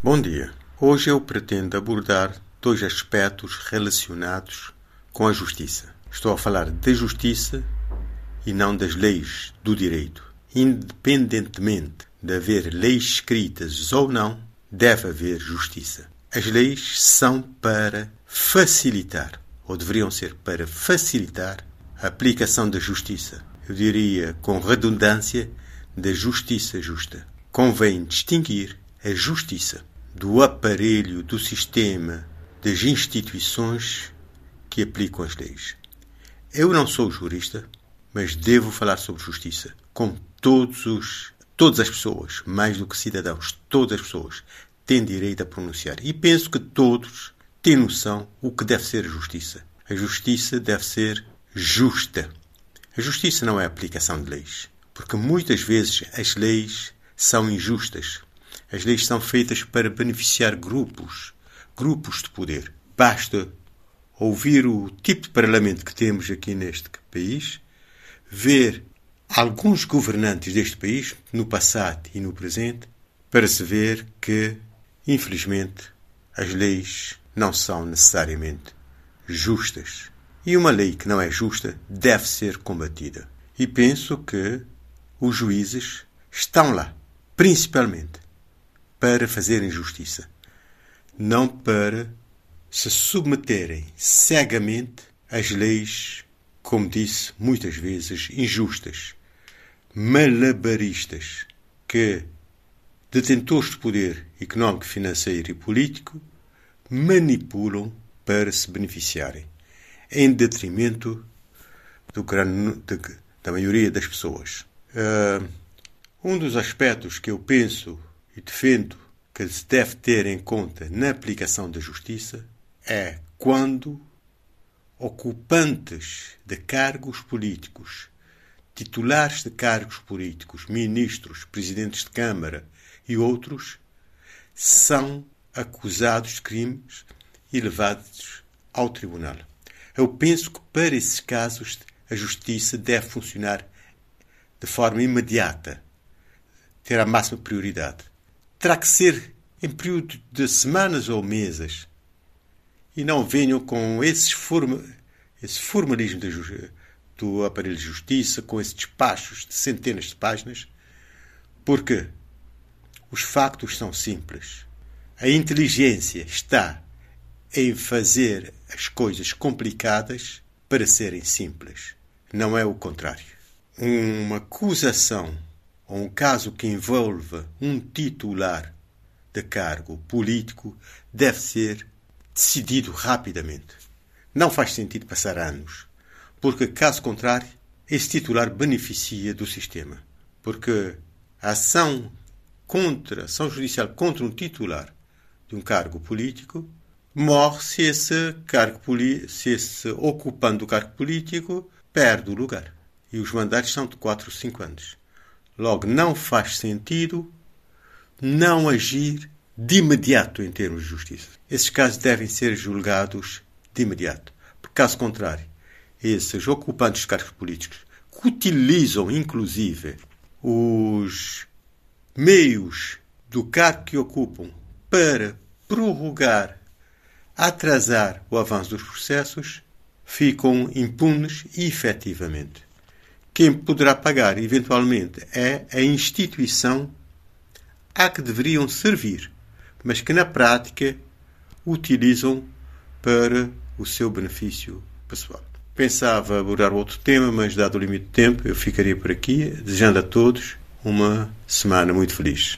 Bom dia. Hoje eu pretendo abordar dois aspectos relacionados com a justiça. Estou a falar da justiça e não das leis do direito. Independentemente de haver leis escritas ou não, deve haver justiça. As leis são para facilitar, ou deveriam ser para facilitar, a aplicação da justiça. Eu diria, com redundância, da justiça justa. Convém distinguir a justiça do aparelho, do sistema, das instituições que aplicam as leis. Eu não sou jurista, mas devo falar sobre justiça com todos os, todas as pessoas, mais do que cidadãos, todas as pessoas têm direito a pronunciar. E penso que todos têm noção o que deve ser a justiça. A justiça deve ser justa. A justiça não é a aplicação de leis, porque muitas vezes as leis são injustas. As leis são feitas para beneficiar grupos, grupos de poder. Basta ouvir o tipo de parlamento que temos aqui neste país, ver alguns governantes deste país, no passado e no presente, para se ver que, infelizmente, as leis não são necessariamente justas. E uma lei que não é justa deve ser combatida. E penso que os juízes estão lá, principalmente, para fazerem justiça, não para se submeterem cegamente às leis, como disse muitas vezes, injustas, malabaristas, que detentores de poder económico, financeiro e político manipulam para se beneficiarem, em detrimento do grande, de, da maioria das pessoas. Uh, um dos aspectos que eu penso e defendo que se deve ter em conta na aplicação da justiça é quando ocupantes de cargos políticos, titulares de cargos políticos, ministros, presidentes de Câmara e outros, são acusados de crimes e levados ao tribunal. Eu penso que para esses casos a justiça deve funcionar de forma imediata, ter a máxima prioridade. Terá que ser em período de semanas ou meses e não venham com esses forma, esse formalismo do aparelho de justiça, com esses despachos de centenas de páginas, porque os factos são simples. A inteligência está em fazer as coisas complicadas para serem simples. Não é o contrário. Uma acusação ou um caso que envolva um titular de cargo político deve ser decidido rapidamente. Não faz sentido passar anos, porque, caso contrário, esse titular beneficia do sistema. Porque a ação contra, ação judicial contra um titular de um cargo político morre se esse, cargo, se esse ocupante do cargo político perde o lugar. E os mandatos são de 4 ou 5 anos. Logo, não faz sentido não agir de imediato em termos de justiça. Esses casos devem ser julgados de imediato. Porque, caso contrário, esses ocupantes de cargos políticos que utilizam, inclusive, os meios do cargo que ocupam para prorrogar, atrasar o avanço dos processos, ficam impunes e, efetivamente. Quem poderá pagar, eventualmente, é a instituição a que deveriam servir mas que na prática utilizam para o seu benefício pessoal. Pensava abordar outro tema, mas dado o limite de tempo, eu ficaria por aqui, desejando a todos uma semana muito feliz.